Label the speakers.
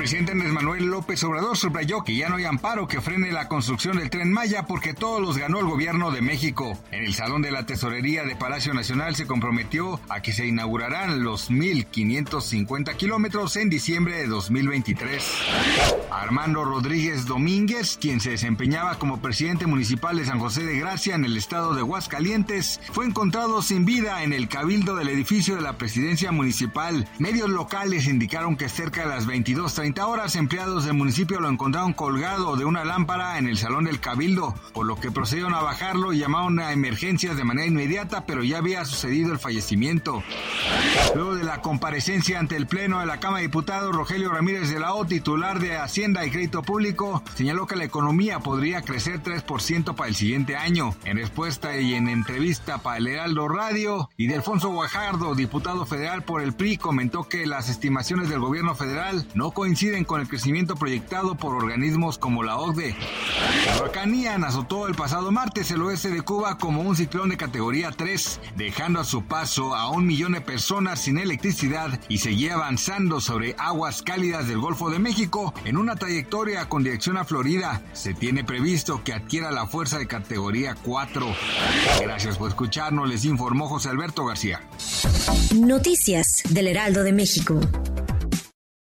Speaker 1: Presidente Andrés Manuel López Obrador subrayó que ya no hay amparo que frene la construcción del tren Maya porque todos los ganó el gobierno de México. En el Salón de la Tesorería de Palacio Nacional se comprometió a que se inaugurarán los 1.550 kilómetros en diciembre de 2023. Armando Rodríguez Domínguez, quien se desempeñaba como presidente municipal de San José de Gracia en el estado de Huascalientes, fue encontrado sin vida en el cabildo del edificio de la presidencia municipal. Medios locales indicaron que cerca de las 22.30 horas empleados del municipio lo encontraron colgado de una lámpara en el salón del cabildo, por lo que procedieron a bajarlo y llamaron a emergencias de manera inmediata, pero ya había sucedido el fallecimiento. Luego de la comparecencia ante el Pleno de la Cámara de Diputados, Rogelio Ramírez de la O, titular de Hacienda y Crédito Público, señaló que la economía podría crecer 3% para el siguiente año. En respuesta y en entrevista para el Heraldo Radio, y de Alfonso Guajardo, diputado federal por el PRI, comentó que las estimaciones del gobierno federal no coinciden con el crecimiento proyectado por organismos como la OCDE. La huracán azotó el pasado martes el oeste de Cuba como un ciclón de categoría 3, dejando a su paso a un millón de personas sin electricidad y seguía avanzando sobre aguas cálidas del Golfo de México en una trayectoria con dirección a Florida. Se tiene previsto que adquiera la fuerza de categoría 4. Gracias por escucharnos, les informó José Alberto García.
Speaker 2: Noticias del Heraldo de México.